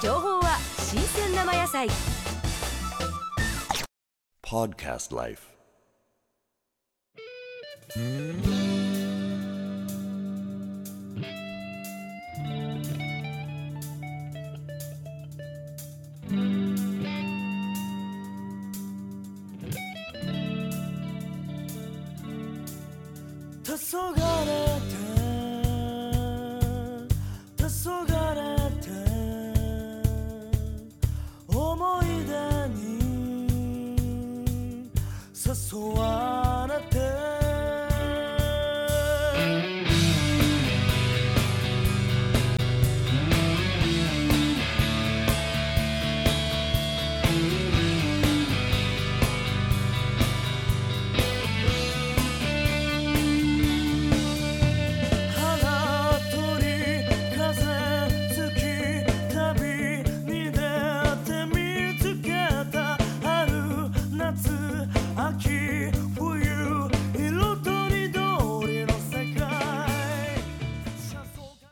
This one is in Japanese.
情報は新鮮生野菜。Podcast Life。黄昏黄昏 suar.